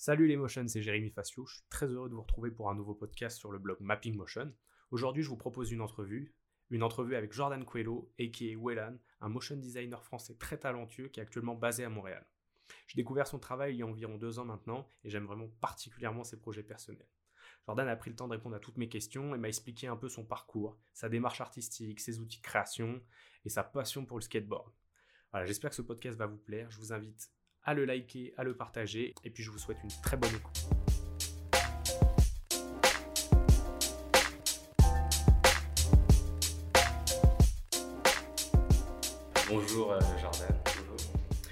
Salut les motions, c'est Jérémy Facio. Je suis très heureux de vous retrouver pour un nouveau podcast sur le blog Mapping Motion. Aujourd'hui, je vous propose une entrevue, une entrevue avec Jordan Coelho, a.k.a. Wellan, un motion designer français très talentueux qui est actuellement basé à Montréal. J'ai découvert son travail il y a environ deux ans maintenant et j'aime vraiment particulièrement ses projets personnels. Jordan a pris le temps de répondre à toutes mes questions et m'a expliqué un peu son parcours, sa démarche artistique, ses outils de création et sa passion pour le skateboard. Voilà, j'espère que ce podcast va vous plaire. Je vous invite à le liker, à le partager, et puis je vous souhaite une très bonne écoute. Bonjour euh, Jordan.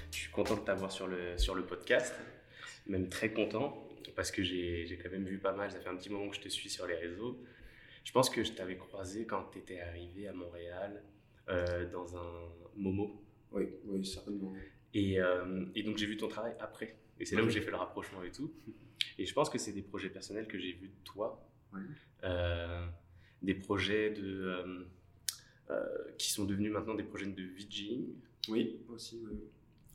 Je suis content de t'avoir sur le, sur le podcast, même très content, parce que j'ai quand même vu pas mal, ça fait un petit moment que je te suis sur les réseaux. Je pense que je t'avais croisé quand tu étais arrivé à Montréal euh, dans un Momo. Oui, oui, certainement. Euh, et, donc j'ai vu ton travail après. Et c'est là où j'ai fait le rapprochement et tout. Et je pense que c'est des projets personnels que j'ai vus de toi. Euh, des projets de, euh, qui sont devenus maintenant des projets de VJing. Oui, aussi. Oui.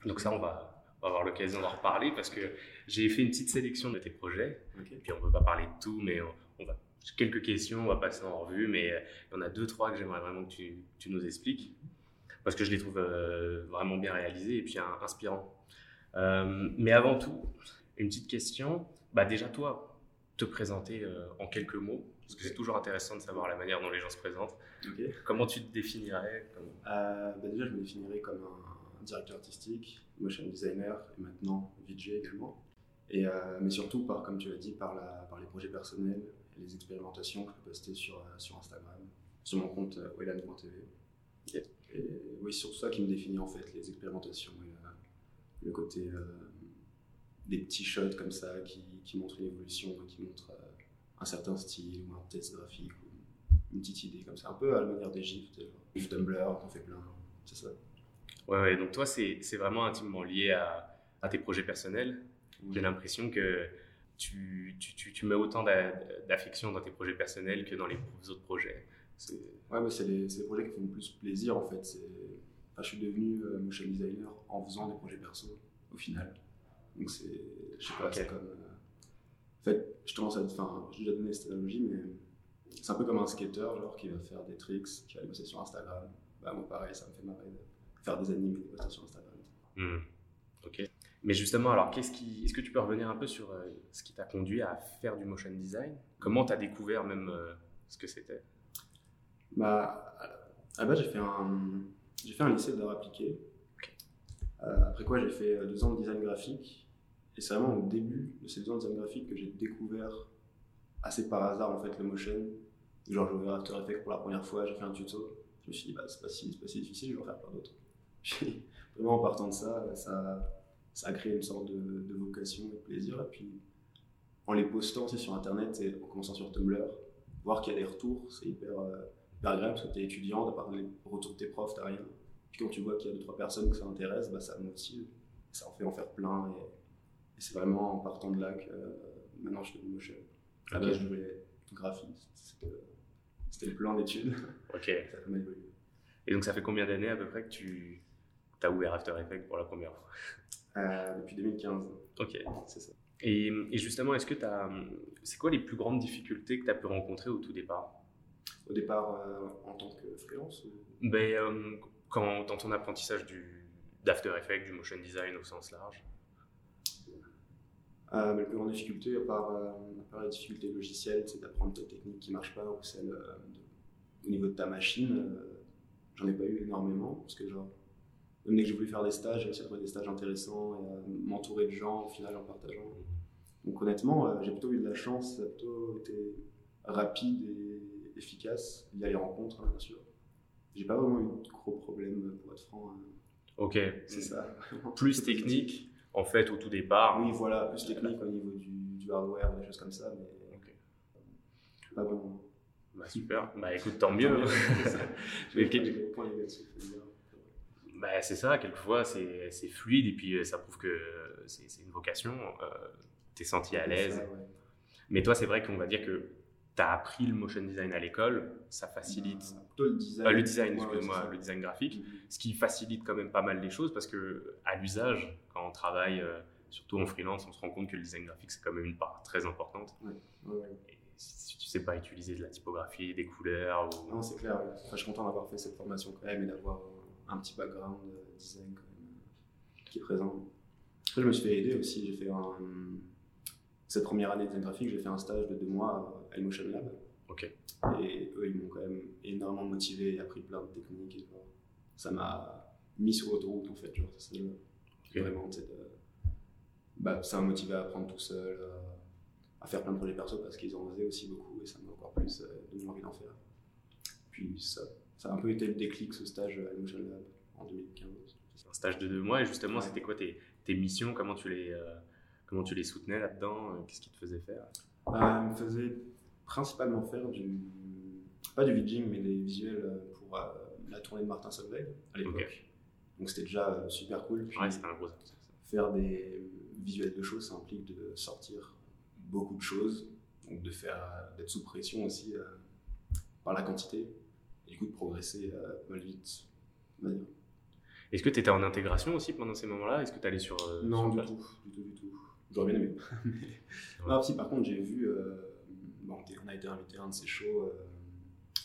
Donc ça, on va, avoir l'occasion d'en reparler parce que j'ai fait une petite sélection de tes projets. Et puis on ne peut pas parler de tout, mais on, va quelques questions, on va passer en revue, mais il y en a deux, trois que j'aimerais vraiment que tu, tu, nous expliques parce que je les trouve euh, vraiment bien réalisés et puis inspirants. Euh, mais avant tout, une petite question. Bah déjà toi, te présenter euh, en quelques mots, parce que c'est toujours intéressant de savoir la manière dont les gens se présentent. Comment tu te définirais bah Déjà, je me définirais comme un, directeur artistique, motion designer et maintenant VJ également. Et, mais surtout, par, comme tu l'as dit, par, la, par les projets personnels et les expérimentations que je peux poster sur, sur Instagram, sur mon compte wellan.tv. Et oui, sur ça qui me définit en fait, les expérimentations et le côté euh, des petits shots comme ça qui, qui montrent une évolution, qui montrent euh, un certain style ou un test graphique ou une petite idée comme ça, un peu à la manière des GIFs, GIF Tumblr, t'en fais plein, c'est ça. Ouais, ouais, donc toi c'est vraiment intimement lié à, à tes projets personnels. J'ai l'impression que tu, tu, tu, mets autant d'affection dans tes projets personnels que dans les autres projets. Ouais, mais c'est les, les, projets qui font le plus plaisir en fait. Enfin, je suis devenu euh, motion designer en faisant des projets perso au final. Donc c'est, je sais pas, c'est comme. Euh, en fait, je commence à. Enfin, j'ai déjà donné cette analogie, mais c'est un peu comme un skater genre qui va faire des tricks, qui va les poster sur Instagram. Bah, moi pareil, ça me fait marrer de faire des animés, des poster sur Instagram. Hmm. Ok. Mais justement, alors, qu'est-ce qui, est-ce que tu peux revenir un peu sur euh, ce qui t'a conduit à faire du motion design? Comment tu as découvert même ce que c'était? Bah, à la base, j'ai fait un, j'ai fait un lycée d'art appliqué. Euh, après quoi, j'ai fait deux ans de design graphique. Et c'est vraiment au début de ces deux ans de design graphique que j'ai découvert assez par hasard en fait le motion. Genre, j'ai ouvert After Effects pour la première fois, j'ai fait un tuto. Je me suis dit, bah, c'est pas si, pas si difficile, je vais en faire plein d'autres. vraiment, en partant de ça, ça, ça a créé une sorte de, de vocation et de plaisir. Et puis, en les postant aussi sur Internet et en commençant sur Tumblr, voir qu'il y a des retours, c'est hyper. Euh, hyper agréable parce que tu es étudiant, t'as pas les retours de tes profs, t'as rien. Puis quand tu vois qu'il y a deux trois personnes que ça intéresse, bah, ça motive. Ça en fait en faire plein. Et, c'est vraiment en partant de là que euh, maintenant je fais du motion. À la base, je voulais graphiste. C'était le plan d'études. Ok. ça a évolué. Et donc, ça fait combien d'années à peu près que tu as ouvert After Effects pour la première fois? Euh, Depuis 2015. Ok. C'est ça. Et, et justement, est-ce que tu as. C'est quoi les plus grandes difficultés que tu as pu rencontrer au tout départ? Au départ euh, en tant que freelance ben, euh, quand, Dans ton apprentissage du, d'After Effects, du motion design au sens large euh, La plus grande difficulté, à part, à part la difficulté logicielle, c'est d'apprendre ta technique qui ne marche pas ou celle au niveau de ta machine. j'en ai pas eu énormément parce que, genre, même dès que j'ai voulu faire des stages, j'ai réussi à trouver des stages intéressants et m'entourer de gens au final en partageant. Donc honnêtement, j'ai plutôt eu de la chance, ça a plutôt été rapide et efficace. Il y a les rencontres, hein, bien sûr. J'ai pas vraiment eu de gros problèmes, pour être franc. Hein. Ok, c'est ça. plus technique, en fait, au tout départ. Oui, voilà, plus technique au niveau du, du hardware, des choses comme ça, mais pas vraiment. Bah, super, bah écoute, tant mieux. mais bah, c'est ça, quelquefois c'est fluide et puis euh, ça prouve que c'est une vocation, euh, tu es senti à l'aise. Mais toi, c'est vrai qu'on va dire que tu as appris le motion design à l'école, ça facilite. Euh, le design. le design, excuse-moi, le design graphique, mm-hmm. ce qui facilite quand même pas mal les choses parce que à l'usage, quand on travaille euh, surtout en freelance, on se rend compte que le design graphique, c'est quand même une part très importante. Ouais, ouais, ouais. Et si tu sais pas utiliser de la typographie, des couleurs, ou... Non, c'est clair. ouais. Enfin, je suis content d'avoir fait cette formation quand même et d'avoir un petit background euh, design quand même, euh, qui est présent. Après, je me suis fait aider aussi. J'ai fait un. Cette première année de design graphique, j'ai fait un stage de deux mois à Emotion Lab. Ok. Et eux, ils m'ont quand même énormément motivé et appris plein de techniques. Et genre, ça m'a mis sur l'autoroute en fait. Genre, c'est ça, Ok. Vraiment, de- bah, ça m'a motivé à apprendre tout seul, à, à faire plein de projets perso parce qu'ils en faisaient aussi beaucoup et ça m'a encore plus euh, donné envie d'en faire. Puis ça, ça a un peu été le déclic ce stage à Emotion Lab en 2015. C'est un stage de deux mois, et justement, Ouais. c'était quoi tes, tes missions? Comment tu les, euh, comment tu les soutenais là-dedans Euh, Qu'est-ce qui te faisait faire? Euh, il me faisait principalement faire du. pas du vidging, mais des visuels euh, pour euh, la tournée de Martin Solveig à l'époque. Donc c'était déjà super cool. Puis Ouais, c'était un gros faire des visuels de choses, ça implique de sortir beaucoup de choses, donc de faire d'être sous pression aussi euh, par la quantité, et du coup de progresser euh, mal vite. Est-ce que tu étais en intégration aussi pendant ces moments-là? Est-ce que tu allais sur. euh, Non, sur du tout, du tout, du tout. J'aurais bien aimé. Ah, si, par contre, j'ai vu. euh, bon, on a été invité à un de ces shows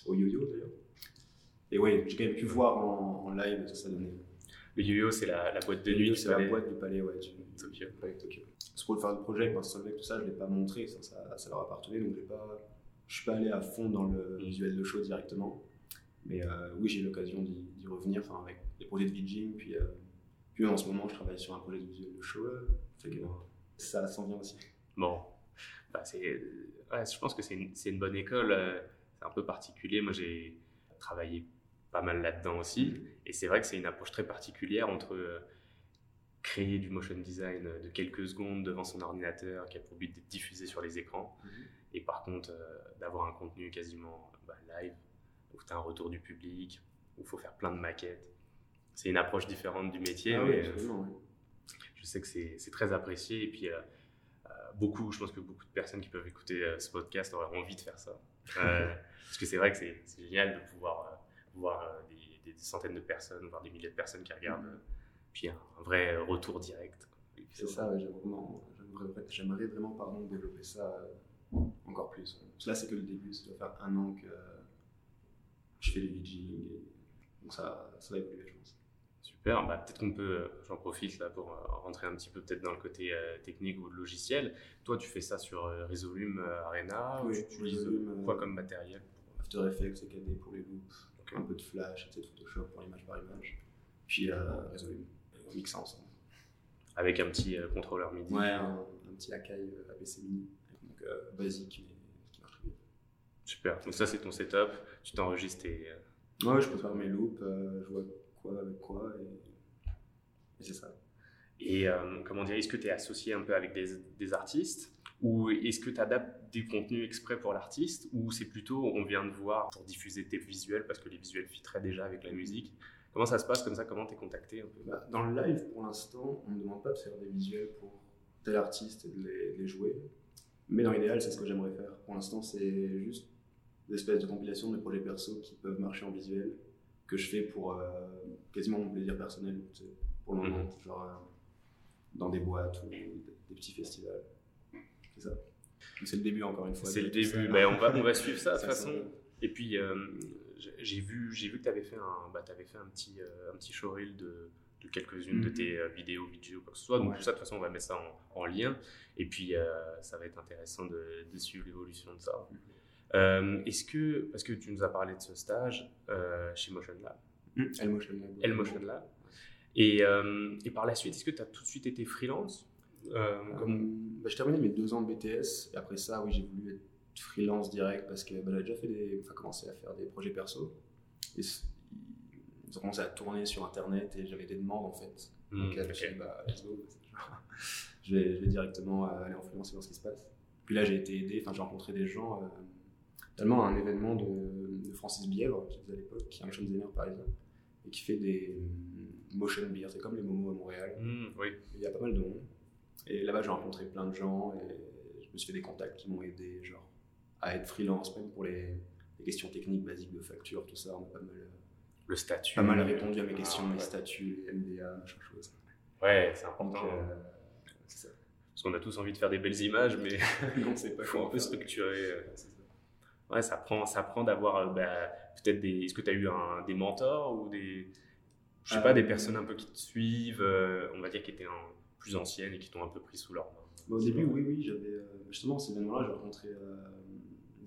au yo-yo d'ailleurs. Et ouais, j'ai quand même pu voir en, en live ce que ça donnait. Le yo-yo, c'est la, la boîte de nuit c'est la boîte du palais, ouais. Du, Tokyo. palais Tokyo. C'est pour le faire le projet avec Marcel Solveig, tout ça, je l'ai pas montré, ça, ça, ça leur appartenait, donc pas, je suis pas allé à fond dans le Mm. visuel de show directement. Mais euh, oui, j'ai eu l'occasion d'y revenir, enfin avec des projets de VJing, puis, euh, puis en ce moment, je travaille sur un projet de visuel de show, que ça s'en vient aussi. Bon, bah, ouais, je pense que c'est une, bonne école. euh, C'est un peu particulier. Moi, j'ai travaillé pas mal là-dedans aussi. Et c'est vrai que c'est une approche très particulière entre euh, créer du motion design de quelques secondes devant son ordinateur qui a pour but d'être diffusé sur les écrans. Et par contre, euh, d'avoir un contenu quasiment bah, live, où tu as un retour du public, où il faut faire plein de maquettes. C'est une approche différente du métier, Ah oui, mais euh, ouais. Je sais que c'est très apprécié. Et puis, euh, euh, beaucoup, je pense que beaucoup de personnes qui peuvent écouter euh, ce podcast auraient envie de faire ça. Parce que c'est vrai que c'est génial de pouvoir voir des, des centaines de personnes, voire des milliers de personnes qui regardent, euh, puis un, un vrai retour direct. C'est ça, ouais, j'aimerais vraiment, pardon, développer ça encore plus. là, c'est que le début, ça doit faire un an que je fais du VJing, donc ça, ça va évoluer, je pense. Super, bah, peut-être qu'on peut, euh, j'en profite là pour euh, rentrer un petit peu peut-être dans le côté euh, technique ou logiciel. Toi, tu fais ça sur euh, Resolume Arena ou Oui, tu utilises quoi comme matériel After Effects, CKD pour les loops, un peu de Flash, de Photoshop pour l'image par image, puis Resolume, et on mixe ça ensemble. Avec un petit contrôleur MIDI. Ouais, un, un petit Akai APC Mini, donc basique, mais qui marche bien. Super, donc ça c'est ton setup, tu t'enregistres euh, Ouais, je peux faire mes loops, je vois avec quoi, et, c'est ça. Et euh, comment dire, est-ce que tu es associé un peu avec des, artistes ou est-ce que tu adaptes des contenus exprès pour l'artiste ou c'est plutôt on vient de voir pour diffuser tes visuels parce que les visuels fitteraient déjà avec la musique Comment ça se passe comme ça? Comment tu es contacté un peu? Bah, dans le live, pour l'instant, on ne demande pas de faire des visuels pour tel artiste et de les, jouer. Mais dans l'idéal, c'est ce que j'aimerais faire. Pour l'instant, c'est juste des espèces de compilations de projets perso qui peuvent marcher en visuel, que je fais pour euh, quasiment mon plaisir personnel, pour le moment, genre euh, dans des boîtes ou des, des petits festivals. C'est ça. C'est le début, encore une fois. C'est le début, Ben, on, va, on va suivre ça de toute façon. Et puis euh, j'ai- vu, j'ai vu que tu avais fait un, bah, t'avais fait un petit, un petit showreel de, de quelques-unes de Mhm. tes vidéos, vidéos, quoi que ce soit. Donc Ouais. tout ça, de toute façon, on va mettre ça en, en lien. Et puis ça va être intéressant de, de suivre l'évolution de ça. Mhm. Euh, Est-ce que, parce que tu nous as parlé de ce stage euh, chez Motion Lab, Hum, L-Motion Lab. L Motion Lab, et, euh, et par la suite, est-ce que tu as tout de suite été freelance Euh, comme-. Bah, j'ai terminé mes deux ans de BTS et après ça, oui, j'ai voulu être freelance direct parce que bah, j'avais déjà fait des... enfin, commencé à faire des projets perso. Et ils ont commencé à tourner sur internet et j'avais des demandes en fait. Hmm, Donc là, je me ok. suis dit, bah, let's go. je, vais, je vais directement aller en freelance et voir ce qui se passe. Puis là, j'ai été aidé, enfin, j'ai rencontré des gens, euh, tellement à un événement de, de Francis Bièvre, qui faisait à l'époque, qui est un designer parisien, et qui fait des euh, motion beers, c'est comme les momos à Montréal. Oui. Il y a pas mal de monde. Et là-bas, j'ai rencontré plein de gens et je me suis fait des contacts qui m'ont aidé, genre, à être freelance, même pour les, les questions techniques basiques de facture, tout ça. On a pas mal, Le statut. pas mal répondu à mes Ah, questions, ouais. les statuts, les MDA, machin chose. Ouais, c'est Donc, important. euh, ça. Parce qu'on a tous envie de faire des belles images, mais il faut un peu structurer. euh. Ouais, ça prend, ça prend d'avoir euh, bah, peut-être des. Est-ce que tu as eu un- des mentors ou des. Je sais Euh, pas, des personnes un peu qui te suivent, euh, on va dire qui étaient un- plus anciennes et qui t'ont un peu pris sous leur main? Bah, au début, oui, oui, j'avais. euh, justement, ces événements-là, j'ai rencontré euh,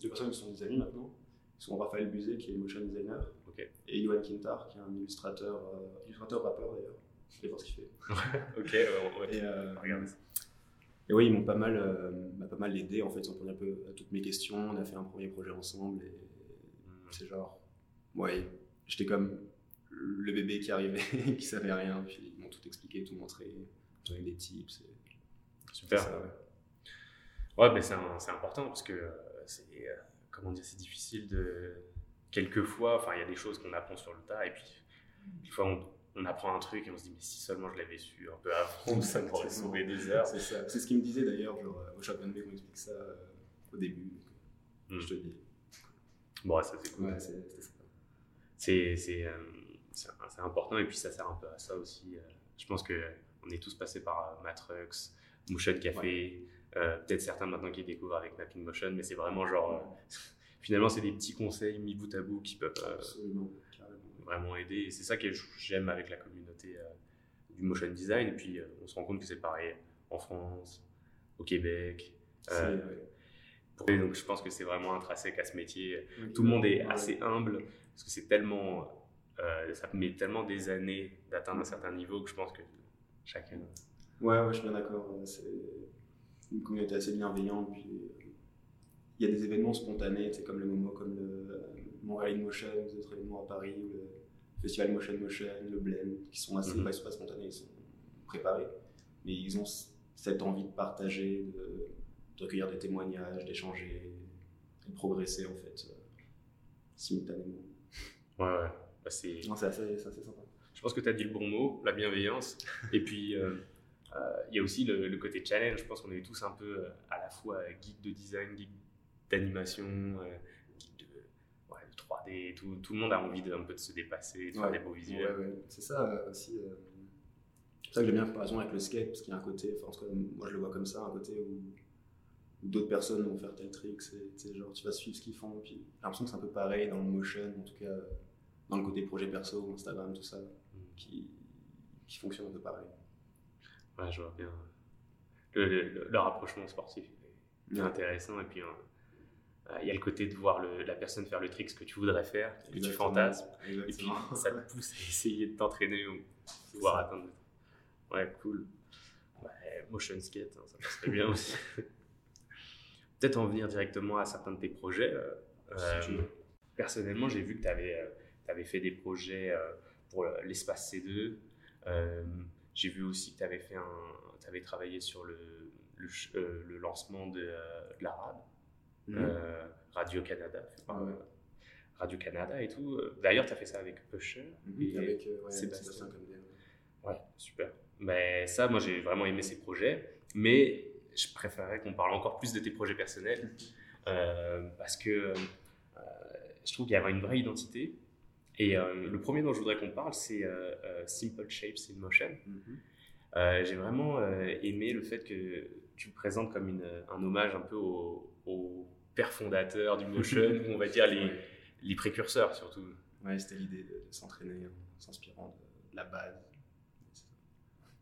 deux personnes qui sont des amis maintenant. Ils sont Raphaël Buzet, qui est motion designer, et Johan Kintar, qui est un illustrateur, euh, illustrateur rappeur d'ailleurs. Allez voir ce qu'il fait. Ok, ouais, ouais. Et, euh, Regarde ça. Et oui, ils m'ont pas mal, euh, pas mal aidé en fait. Ils ont répondu un peu à toutes mes questions. On a fait un premier projet ensemble et Mm. c'est genre, ouais, j'étais comme le bébé qui arrivait, qui savait rien, puis ils m'ont tout expliqué, tout montré, donné des tips. et- Super. ça, ouais. Ouais, mais c'est important parce que euh, c'est euh, comment dire, c'est difficile de quelquefois. Enfin, il y a des choses qu'on apprend sur le tas et puis des fois on, on apprend un truc et on se dit mais si seulement je l'avais su un peu avant, ça m'aurait sauvé des heures. C'est ça. C'est ce qu'il me disait d'ailleurs, genre euh, au Shotgun Bay, on explique ça euh, au début. donc, euh, Mm. Je te dis. Bon, ouais, ça c'est cool. Ouais, c'est-. C'est euh, important et puis ça sert un peu à ça aussi. euh. Je pense que on est tous passés par Matrux, Motion Café. Peut-être certains maintenant qui découvrent avec Mapping Motion, mais c'est vraiment genre finalement c'est des petits conseils mis bout à bout qui peuvent Absolument. Vraiment aider. Et c'est ça que j'aime avec la communauté euh, du motion design. Et puis, euh, on se rend compte que c'est pareil en France, au Québec. Euh, pour- et donc, je pense que c'est vraiment intrinsèque à ce métier. Tout le monde est Ouais. assez humble parce que c'est tellement. euh, ça met tellement des années d'atteindre un certain niveau que je pense que chacun. Ouais, ouais, je suis bien d'accord. euh, C'est une communauté assez bienveillante. Puis euh, il y a des événements spontanés, c'est comme le Momo, comme le euh, Montréal in Motion, les autres événements à Paris, ou le Festival Motion Motion, le Blend, qui sont assez, ils sont pas spontanés, ils sont préparés. Mais ils ont cette envie de partager, de, de recueillir des témoignages, d'échanger, et de progresser en fait, euh, simultanément. Ouais, ouais. Bah, c'est- assez, sympa. Je pense que tu as dit le bon mot, la bienveillance. Et puis, euh, euh, il y a aussi le, le côté challenge. Je pense qu'on est tous un peu euh, à la fois geek de design, geek d'animation, euh, geek de, ouais, de 3D. Tout, tout le monde a envie de, un peu de se dépasser, de faire des beaux visuels. Ouais, ouais. C'est ça euh, aussi. euh, C'est ça que j'aime bien la comparaison avec le skate, parce qu'il y a un côté, enfin, en tout cas, moi je le vois comme ça, un côté où, où d'autres personnes vont faire tel trick, c'est genre tu vas suivre ce qu'ils font, puis j'ai l'impression que c'est un peu pareil dans le motion, en tout cas dans le côté projet perso, Instagram, tout ça, qui, qui fonctionne un peu pareil. Ouais, je vois bien. Le, le- rapprochement sportif est intéressant. Et puis, euh, il y a le côté de voir le- la personne faire le trick, ce que tu voudrais faire, que tu Exactement. fantasmes. Et puis, ça te pousse à essayer de t'entraîner ou pouvoir ça. atteindre. Ouais, cool. Ouais, motion skate, hein, ça passerait bien aussi. Peut-être en venir directement à certains de tes projets. euh, Si euh, personnellement, j'ai vu que tu avais, fait des projets euh, pour euh, l'espace C2. Euh, j'ai vu aussi que tu avais, fait un, avais travaillé sur le, le, euh, lancement de, euh, de la Mhm. euh, Radio-Canada, Ah ouais. euh, Radio-Canada et tout. D'ailleurs, tu as fait ça avec Pusher. Et- Avec euh, ouais, Sébastien. Ouais. Super. Mais ça, moi, j'ai vraiment aimé ces projets. Mais je préférerais qu'on parle encore plus de tes projets personnels. euh, parce que euh, je trouve qu'il y avait une vraie identité. Et euh, le premier dont je voudrais qu'on parle, c'est Simple Shapes in Motion. Mhm. Euh, j'ai vraiment euh, aimé le fait que tu le présentes comme une, un hommage un peu au, au père fondateur du motion, ou on va dire les, Ouais. les précurseurs surtout. Ouais, c'était l'idée de, de s'entraîner en s'inspirant de, de la base.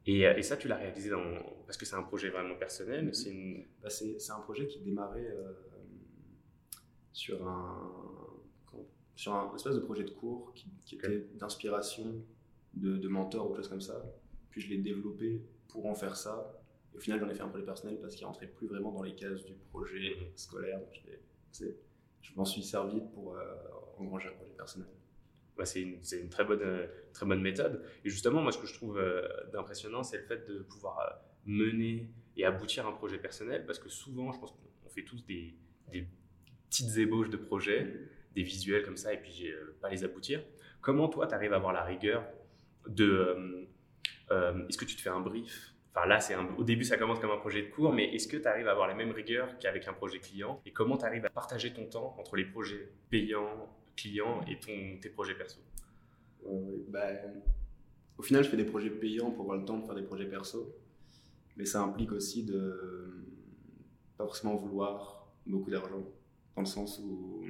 Et, euh, et ça, tu l'as réalisé dans, parce que c'est un projet vraiment personnel. C'est une, Bah, c'est un projet qui démarrait euh, sur un sur un espèce de projet de cours qui, était d'inspiration de, de mentors ou choses comme ça. Puis je l'ai développé pour en faire ça. Et au final, j'en ai fait un projet personnel parce qu'il rentrait plus vraiment dans les cases du projet Mhm. scolaire. Donc je m'en suis servi pour euh, engranger un projet personnel. bah, c'est une, c'est une très bonne, euh, très bonne méthode. Et justement, moi, ce que je trouve euh, d'impressionnant, c'est le fait de pouvoir mener et aboutir un projet personnel, parce que souvent, je pense qu'on fait tous des, des petites ébauches de projets, des visuels comme ça, et puis pas les aboutir. Comment toi, tu arrives à avoir la rigueur de... euh, est-ce que tu te fais un brief Enfin là, c'est un- au début, ça commence comme un projet de cours, mais est-ce que tu arrives à avoir la même rigueur qu'avec un projet client? Et comment tu arrives à partager ton temps entre les projets payants, clients et ton, tes projets perso? Bah, au final, je fais des projets payants pour avoir le temps de faire des projets perso. Mais ça implique aussi de pas forcément vouloir beaucoup d'argent, dans le sens où,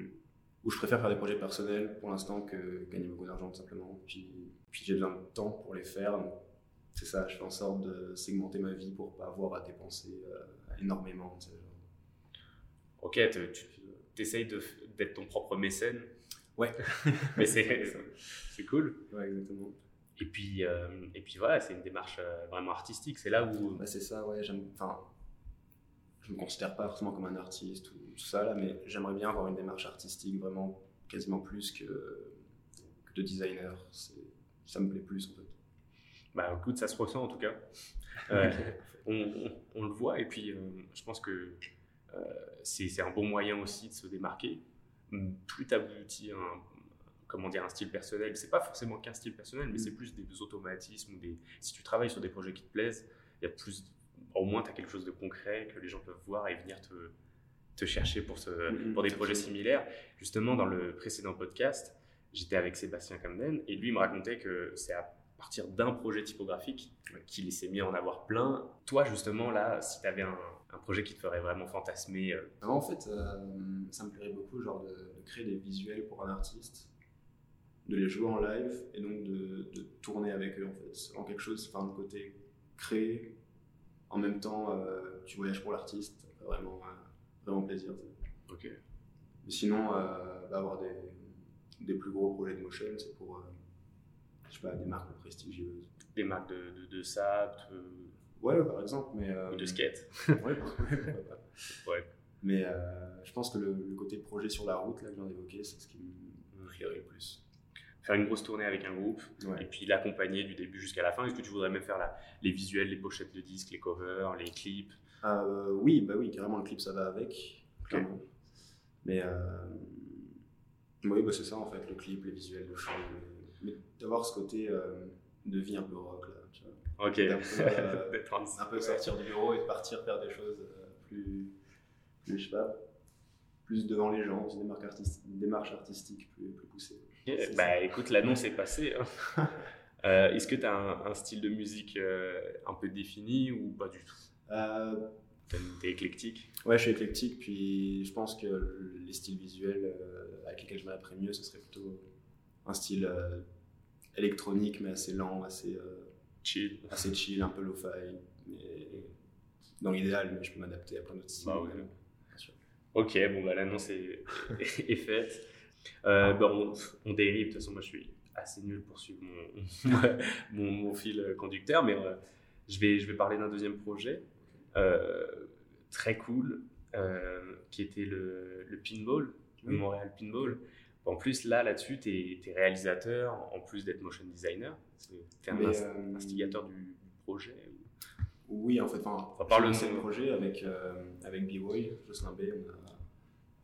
où je préfère faire des projets personnels pour l'instant que gagner beaucoup d'argent, tout simplement. Puis, puis j'ai besoin de temps pour les faire. C'est ça, je fais en sorte de segmenter ma vie pour pas avoir à dépenser euh, énormément. tu sais, genre. Ok, tu essayes d'être ton propre mécène, Ouais, mais c'est cool. ouais, exactement. Et puis, euh, et puis voilà, c'est une démarche euh, vraiment artistique. C'est là où. Bah, c'est ça, ouais. Enfin, je me considère pas forcément comme un artiste ou tout ça là, mais j'aimerais bien avoir une démarche artistique vraiment quasiment plus que, que de designer. Ça me plaît plus en fait. Bah écoute, ça se ressent en tout cas. Euh, on, on- on le voit et puis euh, je pense que euh, c'est un bon moyen aussi de se démarquer. Hum, Plus tu aboutis à un, comment dire, un style personnel, c'est pas forcément qu'un style personnel, mais Mm. c'est plus des automatismes ou des. Si tu travailles sur des projets qui te plaisent, il y a plus. Au moins, tu as quelque chose de concret que les gens peuvent voir et venir te, te chercher pour, ce, Mhm, pour des projets similaires. Justement, dans le précédent podcast, j'étais avec Sébastien Camden et lui il me racontait que c'est à partir d'un projet typographique qu'il s'est mis à en avoir plein. Toi, justement, là, si tu avais un, un projet qui te ferait vraiment fantasmer, euh, Alors, en fait, euh, ça me plairait beaucoup genre de, de créer des visuels pour un artiste, de les jouer en live et donc de, de tourner avec eux en fait, en quelque chose, enfin le côté créer. En même temps, euh, tu voyages pour l'artiste, vraiment, euh, vraiment plaisir. Mais sinon, bah, avoir des, des plus gros projets de motion, c'est pour je sais pas, des marques prestigieuses. des marques de, de, de sable, de, Ouais, par exemple, mais. euh, ou de skate. ouais, ouais. Mais euh, je pense que le, le côté projet sur la route, là, que je viens d'évoquer, c'est ce qui me plairait le plus. Faire une grosse tournée avec un groupe et puis l'accompagner du début jusqu'à la fin. Est-ce que tu voudrais même faire la- les visuels, les pochettes de disques, les covers, les clips? Euh, oui, bah oui, carrément, le clip, ça va avec. clairement. Mais euh, oui, bah c'est ça en fait, le clip, les visuels, le show. Mais, d'avoir ce côté euh, de vie un peu rock, là, tu vois. Ok. Euh, D'être un- peu sortir du bureau et de partir faire des choses euh, plus, plus, je sais pas, plus devant les gens, une démarche, artistique, une démarche artistique plus, plus poussée. Bah ça. écoute, l'annonce est passée. hein. Euh, Est-ce que tu as un, un style de musique euh, un peu défini ou pas du tout? Euh, T'es éclectique? ouais, je suis éclectique, puis je pense que les styles visuels avec lesquels je m'adapterais mieux, ce serait plutôt un style euh, électronique, mais assez lent, assez, euh, Chill. assez chill, un peu lo-fi. Dans l'idéal, mais je peux m'adapter à plein d'autres styles. Bah ouais. Ok, bon bah l'annonce est, est faite. Euh, bah, on, on dérive, de toute façon moi je suis assez nul pour suivre mon, mon, mon fil conducteur, mais je, vais, je vais parler d'un deuxième projet très cool qui était le, le pinball, le Oui. Montréal Pinball. En plus là, là-dessus, tu es, réalisateur en plus d'être motion designer. Tu es un inst- euh, instigateur du, projet. Oui, en fait, enfin, Enfin, par le projet avec, euh, avec B-Boy, Jocelyn B.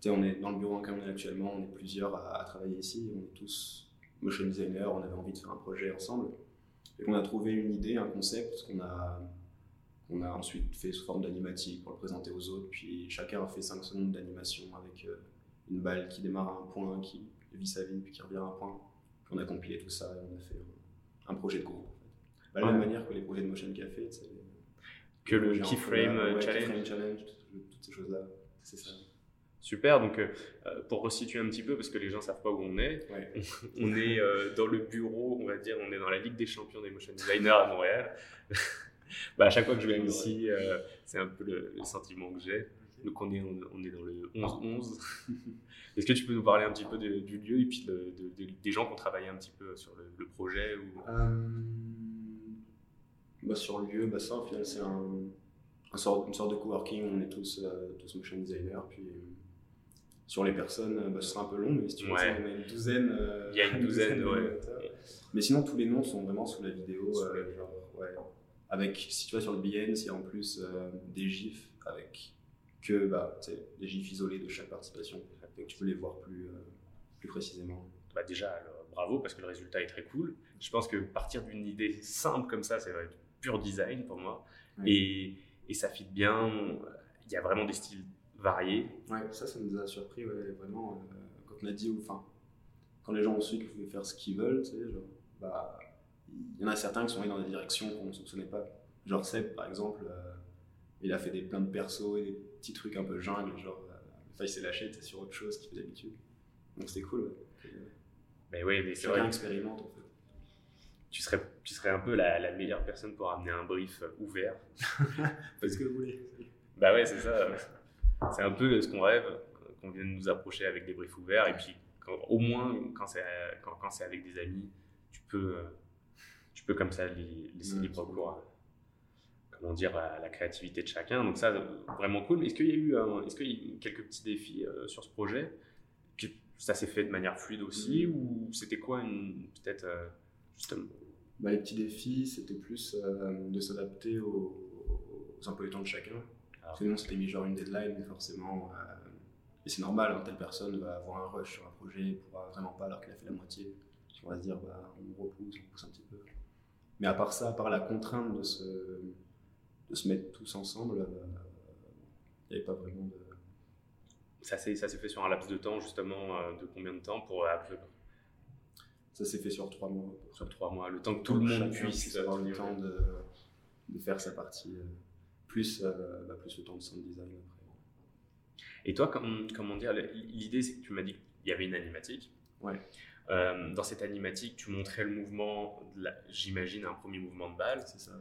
On, a- on est dans le bureau dans lequel on est actuellement, on est plusieurs à, à travailler ici, on est tous motion designers, on avait envie de faire un projet ensemble. Et on a trouvé une idée, un concept qu'on a, qu'on a ensuite fait sous forme d'animatique pour le présenter aux autres. Puis chacun a fait 5 secondes d'animation avec euh, une balle qui démarre à un point, qui vit sa vie, puis qui revient à un point. Puis on a compilé tout ça et on a fait un, projet de groupe. En fait. Bah, de la même manière que les projets de Motion Café, les- Que le Keyframe ouais, Challenge. Keyframe Challenge, toutes, ces choses-là. C'est ça. Super, donc euh, pour resituer un petit peu, parce que les gens savent pas où on est, Ouais. on est euh, dans le bureau, on va dire, on est dans la Ligue des champions des motion designers à Montréal. bah, à chaque fois que je viens ici, euh, c'est un peu le, le sentiment que j'ai. Donc on est, on, est dans le 11-11. Est-ce que tu peux nous parler un petit peu de- du lieu et puis de- de- de- des gens qui ont travaillé un petit peu sur le, le projet ou... Euh, bah, sur le lieu, bah, ça, au final, c'est un, un sort, une sorte de coworking. On est tous, euh, tous motion designers. Puis euh, sur les personnes, bah, ce sera un peu long, mais si tu veux, Ouais. on a une douzaine. euh, Il y a une douzaine, ouais. d'animateurs. Mais sinon, tous les noms sont vraiment sous la vidéo. Euh, genre, ouais. Avec, si tu vas sur le BN, il y a en plus euh, des gifs avec que bah, des gifs isolés de chaque participation. Donc tu peux les voir plus, euh, plus précisément. bah déjà, alors, bravo parce que le résultat est très cool. Je pense que partir d'une idée simple comme ça, c'est vrai, du pur design pour moi. Et, et ça fit bien. Il y a vraiment des styles variés. Ouais, ça, ça nous a surpris, ouais, vraiment. euh, quand on a dit, enfin, quand les gens ont su qu'ils pouvaient faire ce qu'ils veulent, tu sais, genre, bah, il y en a certains qui sont allés dans des directions qu'on ne soupçonnait pas. Genre Seb, par exemple, euh, il a fait des, plein de persos et des petits trucs un peu jungle, genre, euh, enfin, il s'est lâché t'es sur autre chose qu'il fait d'habitude. Donc c'était cool, ouais. Mais oui, mais c'est vrai. expérimente, en fait. Tu serais, tu serais un peu la, la meilleure personne pour amener un brief ouvert. Faites ce que vous voulez. Bah ouais, c'est ça. C'est un peu ce qu'on rêve, qu'on vienne nous approcher avec des briefs ouverts. Et puis, quand- au moins, quand c'est quand, quand c'est avec des amis, tu peux, euh, tu peux comme ça li- laisser libre c'est cours comment dire, à la créativité de chacun. Donc ça, vraiment cool. Mais Est-ce qu'il y a eu est-ce qu'il y a eu quelques petits défis euh, sur ce projet que Ça s'est fait de manière fluide aussi Ou c'était quoi une- peut-être euh, justement? Bah, les petits défis, c'était plus euh, de s'adapter aux, aux emplois du temps de chacun. Ah. Parce que nous, on s'était mis genre une deadline, mais forcément, euh, et c'est normal, hein, telle personne va avoir un rush sur un projet, il pourra vraiment pas alors qu'il a fait la moitié. On va se dire, bah, on repousse, on pousse un petit peu. Mais à part ça, à part la contrainte de se, de se mettre tous ensemble, euh, il n'y avait pas vraiment de. Ça s'est ça s'est fait sur un laps de temps justement euh, de combien de temps pour euh, Ça s'est fait sur trois mois. sur trois mois, le temps que tout le monde puisse avoir le temps de, de faire sa partie, plus, bah, plus le temps de sound design après. Et toi, comme- comment dire, l'idée c'est que tu m'as dit qu'il y avait une animatique. Ouais. Euh, dans cette animatique, tu montrais le mouvement, de la- j'imagine un premier mouvement de balle. C'est ça.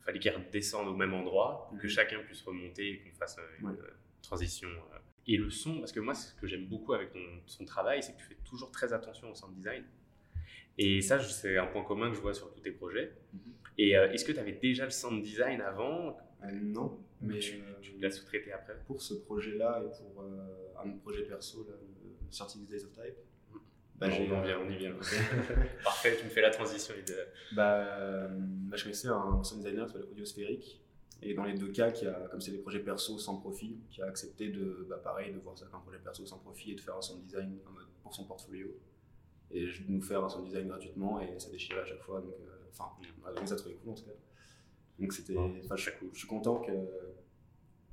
Il fallait qu'il redescende au même endroit pour que Mhm. chacun puisse remonter et qu'on fasse euh, une Ouais. euh, transition. euh. Et le son, parce que moi, ce que j'aime beaucoup avec ton, son travail, c'est que tu fais toujours très attention au sound design. Et ça, c'est un point commun que je vois sur tous tes projets. Mhm. Et euh, est-ce que tu avais déjà le sound design avant Euh, non, mais tu, euh, tu l'as sous-traité après? pour ce projet-là et pour un projet perso, là, le 36 Days of Type, bah, On en vient, on y vient. Parfait, tu me fais la transition idéale. bah, euh, bah, je connaissais un sound designer qui s'appelle Audiosphérique. Et dans les deux cas, qui a, comme c'est des projets perso sans profit, qui a accepté de, bah, pareil, de voir certains projets perso sans profit et de faire un sound design en mode pour son portfolio. Et de nous faire un sound design gratuitement et ça déchirait à chaque fois. Donc, euh, enfin, on a trouvé cool en tout cas. Donc c'était, Ouais, enfin, je, je suis content que,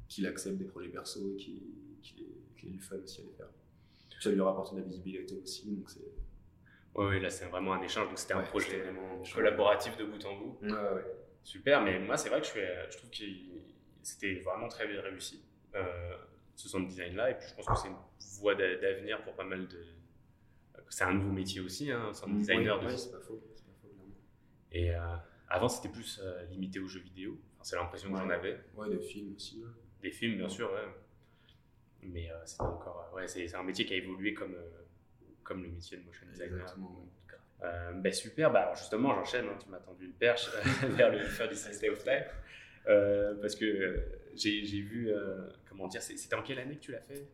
qu'il accepte des projets perso et qu'il, qu'il ait, qu'il ait du fun aussi à les faire. Ça lui rapporte de la visibilité aussi, donc c'est. Oui, oui, là c'est vraiment un échange, donc c'était un Ouais, projet vraiment collaboratif de bout en bout. Ouais, ouais. Super, mais moi c'est vrai que je, euh, je trouve que c'était vraiment très bien réussi, euh, ce sound design là, et puis je pense que c'est une voie d'a- d'avenir pour pas mal de. C'est un nouveau métier aussi, hein, sound designer. Ouais, de- ouais, c'est pas faux. c'est pas faux, clairement. Et euh, avant c'était plus euh, limité aux jeux vidéo, Enfin, c'est l'impression que j'en Ouais. avais. Ouais, des films aussi. ouais. Des films, bien sûr, ouais. Mais euh, c'était encore. euh, ouais, c'est c'est un métier qui a évolué comme, euh, comme le métier de motion designer. Euh, ben super, bah alors justement, j'enchaîne, hein, tu m'as tendu une perche vers le faire du Day of. Euh, parce que euh, j'ai vu, comment dire, c'est- c'était en quelle année que tu l'as fait?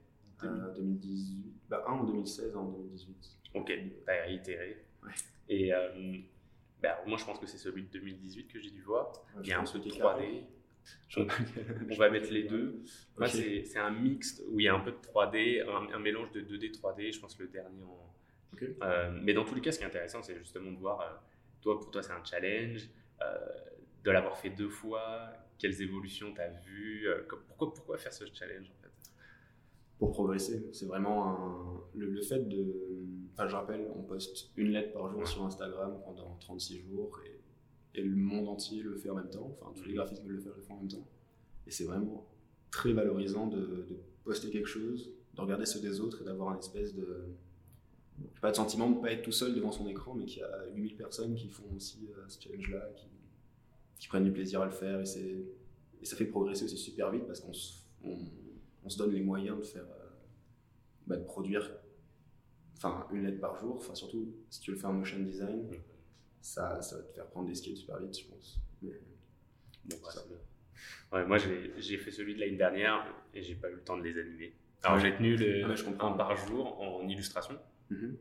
Euh, 2018. Bah, un en 2016, un en 2018. Ok, t'as réitéré. Ouais. Et ben, moi, je pense que c'est celui de 2018 que j'ai dû voir. Il y a un peu de que t'es 3D. On, va mettre les deux. Moi, c'est un mixte où il y a un peu de 3D, un, un mélange de 2D, 3D. Je pense que le dernier en. Euh, mais dans tous les cas, ce qui est intéressant, c'est justement de voir, euh, toi, pour toi, c'est un challenge, euh, de l'avoir fait deux fois, quelles évolutions tu as vues, pourquoi, pourquoi faire ce challenge en fait? Pour progresser, c'est vraiment un... le, le fait de. Enfin, je rappelle, on poste une lettre par jour sur Instagram pendant 36 jours et, et le monde entier le fait en même temps. Enfin, tous les graphistes veulent le faire, le font en même temps. Et c'est vraiment très valorisant de, de poster quelque chose, de regarder ceux des autres et d'avoir un espèce de. Pas de sentiment de ne pas être tout seul devant son écran, mais qu'il y a 8000 personnes qui font aussi euh, ce challenge-là, qui, qui prennent du plaisir à le faire. Et, c'est- et ça fait progresser aussi super vite parce qu'on se, on, on se donne les moyens de faire. euh, bah, de produire enfin, une lettre par jour. Enfin, surtout si tu le fais en motion design, ça, ça va te faire prendre des skills super vite, je pense. Mais, Bon, bah, Ça. c'est bien. Ouais, moi, j'ai j'ai fait celui de l'année dernière et j'ai pas eu le temps de les animer. Alors, j'ai tenu le Ah ouais, je comprends. un par jour en illustration Mhm.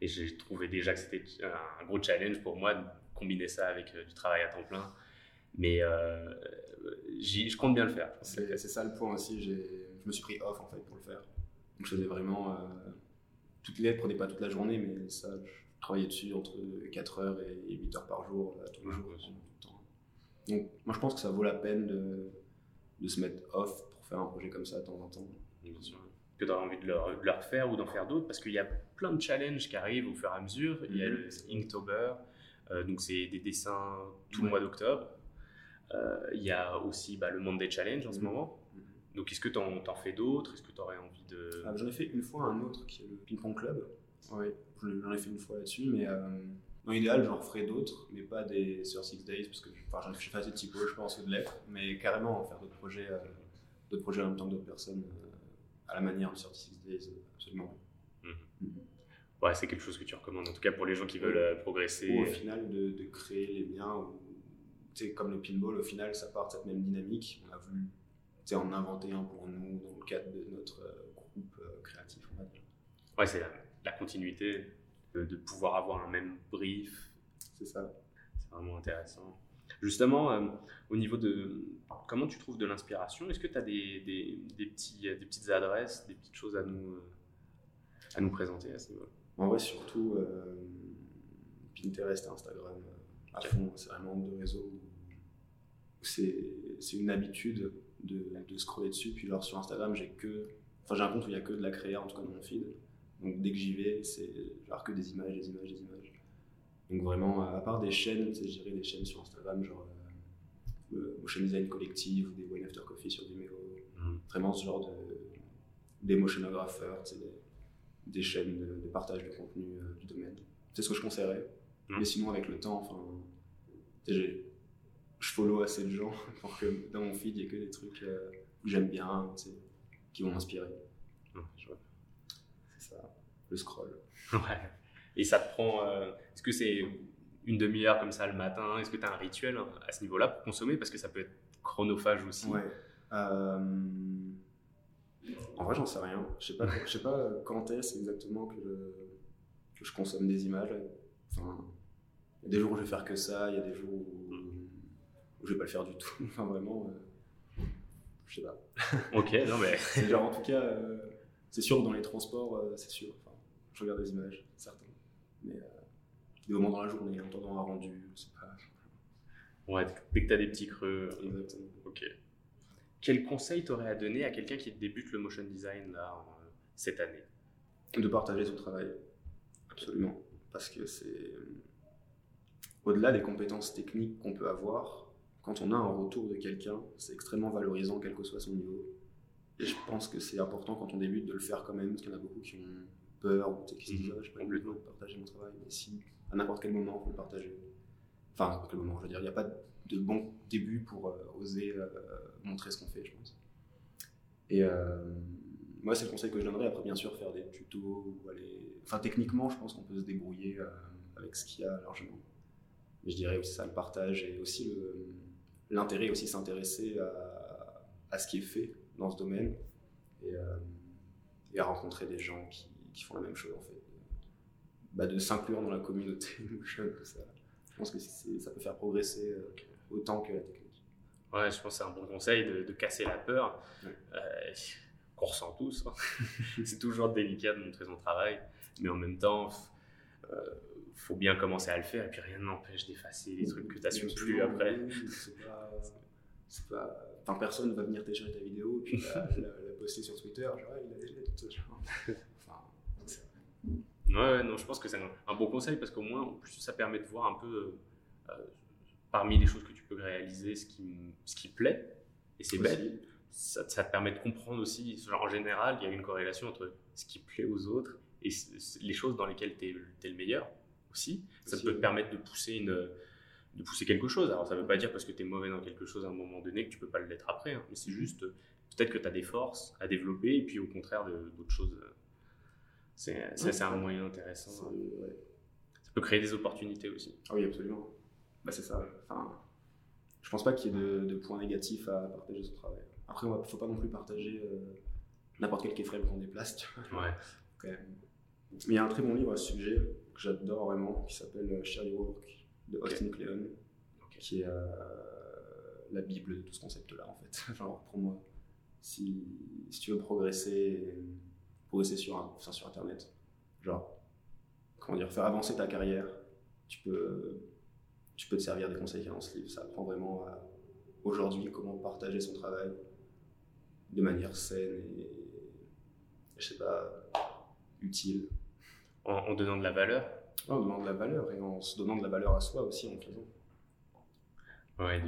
et j'ai trouvé déjà que c'était un gros challenge pour moi de combiner ça avec euh, du travail à temps plein. Mais euh, j'y- je compte bien le faire. C'est ça le point aussi. j'ai- Je me suis pris off en fait pour le faire. Donc je faisais vraiment. euh, toutes les lettres prenaient pas toute la journée, mais ça, je travaillais dessus entre 4 heures et 8 heures par jour, euh, tous les jours. tout le temps. Donc moi je pense que ça vaut la peine de, de se mettre off pour faire un projet comme ça de temps en temps. Bien sûr. Que tu as envie de leur, de leur faire ou d'en faire d'autres? Parce qu'il y a plein de challenges qui arrivent au fur et à mesure. Il y a Mhm. le Inktober, euh, donc c'est des dessins tout le mois d'octobre. Il y a aussi bah, le Monday Challenge en ce Mhm. moment. Donc, est-ce que tu en, fais d'autres? Est-ce que tu aurais envie de. Ah, J'en ai fait une fois un autre qui est le Ping Pong Club. Oui, j'en ai fait une fois là-dessus, mais euh, dans l'idéal, j'en ferai d'autres, mais pas des sur Six Days, parce que enfin, j'en ai fait assez de typo, je pense, que de l'être, mais carrément faire d'autres projets, euh, d'autres projets en même temps que d'autres personnes, euh, à la manière de sur Six Days, absolument. Ouais, c'est quelque chose que tu recommandes, en tout cas pour les gens qui veulent progresser. Ou au final, de, de créer les liens, ou, sais, comme le pinball, au final, ça part de cette même dynamique. On a voulu en inventer un pour nous dans le cadre de notre euh, groupe euh, créatif, on va dire. Ouais, c'est la, continuité de, de pouvoir avoir un même brief. C'est ça. C'est vraiment intéressant. Justement, euh, au niveau de comment tu trouves de l'inspiration, est-ce que tu as des, des, des, petits, des petites adresses, des petites choses à nous, euh, à nous présenter à ce niveau En vrai, surtout euh, Pinterest et Instagram euh, à fond. C'est vraiment deux réseaux où c'est une habitude de, de scroller dessus. Puis, genre, sur Instagram, j'ai que. Enfin, j'ai un compte où il n'y a que de la créa, en tout cas dans mon feed. Donc, dès que j'y vais, c'est genre que des images, des images, des images. Donc, vraiment, à part des chaînes, je dirais des chaînes sur Instagram, genre euh, euh, Motion Design Collective ou des Wine After Coffee sur Vimeo. Mhm. Vraiment, ce genre de. des sais, des, des chaînes de, de partage de contenu euh, du domaine. C'est ce que je conseillerais. Mhm. Mais sinon, avec le temps, enfin, je follow assez de gens pour que dans mon feed, il n'y ait que des trucs euh, que j'aime bien, qui vont m'inspirer. Je vois. Le scroll. Ouais. Et ça te prend. euh, Est-ce que c'est une demi-heure comme ça le matin? Est-ce que tu as un rituel à ce niveau-là pour consommer? Parce que ça peut être chronophage aussi. Ouais. Euh, En vrai, j'en sais rien. Je sais pas, je sais pas quand est-ce exactement que je, que je consomme des images. Enfin, il y a des jours où je vais faire que ça, il y a des jours où, où je vais pas le faire du tout. Enfin, vraiment, euh, je sais pas. Ok, non mais. Genre, en tout cas, euh, c'est sûr que dans les transports, c'est sûr. Je regarde des images, certains. Mais euh, des moments dans la journée, en temps à rendu, c'est pas. Ouais, dès que tu as des petits creux. Exactement. Ok. Quel conseil t'aurais à donner à quelqu'un qui débute le motion design là, cette année? De partager son travail. Absolument. Parce que c'est. euh, Au-delà des compétences techniques qu'on peut avoir, quand on a un retour de quelqu'un, c'est extrêmement valorisant, quel que soit son niveau. Et je pense que c'est important quand on débute de le faire quand même, parce qu'il y en a beaucoup qui ont peur, ou disent Mhm. Ah, je pas Complètement. de partager mon travail. Mais si, à n'importe quel moment, on peut le partager. Enfin, à n'importe quel moment, je veux dire, il n'y a pas de bon début pour euh, oser euh, montrer ce qu'on fait, je pense. Et euh, moi, c'est le conseil que je donnerais. Après, bien sûr, faire des tutos ou aller. Enfin, techniquement, je pense qu'on peut se débrouiller avec ce qu'il y a largement. Mais je dirais aussi ça, le partage et aussi l'intérêt, aussi s'intéresser à, à ce qui est fait dans ce domaine et, et à rencontrer des gens qui, qui font la même chose en fait. Bah, de s'inclure dans la communauté motion, tout ça. Je pense que ça peut faire progresser euh, autant que la technique. Ouais, je pense que c'est un bon conseil de, de casser la peur Ouais. euh, qu'on ressent tous. hein. c'est toujours délicat de montrer son travail, mais en même temps, il faut bien commencer à le faire et puis rien n'empêche d'effacer les trucs que tu n'assumes plus après. C'est pas, pas, enfin, personne va venir télécharger ta vidéo puis la, la, la poster sur Twitter. Genre, Ah, il a genre. Ouais, non, je pense que c'est un, un bon conseil parce qu'au moins, en plus, ça permet de voir un peu euh, parmi les choses que tu peux réaliser ce qui, ce qui plaît. Et c'est aussi. Ça, ça permet de comprendre aussi, genre, en général, il y a une corrélation entre ce qui plaît aux autres et les choses dans lesquelles tu es, le meilleur aussi. Ça Aussi, peut te permettre de pousser, une, de pousser quelque chose. Alors, ça ne veut pas dire parce que tu es mauvais dans quelque chose à un moment donné que tu peux pas l'être après, hein, mais c'est juste euh, peut-être que tu as des forces à développer et puis au contraire d'autres choses. Euh, C'est c'est un moyen intéressant. Hein. ouais. Ça peut créer des opportunités aussi. Ah oui, absolument. Bah, c'est ça. Enfin, je pense pas qu'il y ait de, de points négatifs à partager son travail. Après, il faut pas non plus partager euh, n'importe quel keyframe qu'on déplace, tu vois, Ouais. quand même. Mais il y a un très bon livre à ce sujet que j'adore vraiment, qui s'appelle euh, Share Your Work de Austin Kleon, Ok. qui est euh, la bible de tout ce concept-là, en fait. Genre, pour moi, si, si tu veux progresser, progresser sur, un- enfin, sur Internet, genre, comment dire, faire avancer ta carrière, tu peux, tu peux te servir des conseils qu'il y a dans ce livre. Ça apprend vraiment aujourd'hui, comment partager son travail de manière saine et, je sais pas, utile. En, en donnant de la valeur. En donnant de la valeur et en se donnant de la valeur à soi aussi en faisant. Ouais,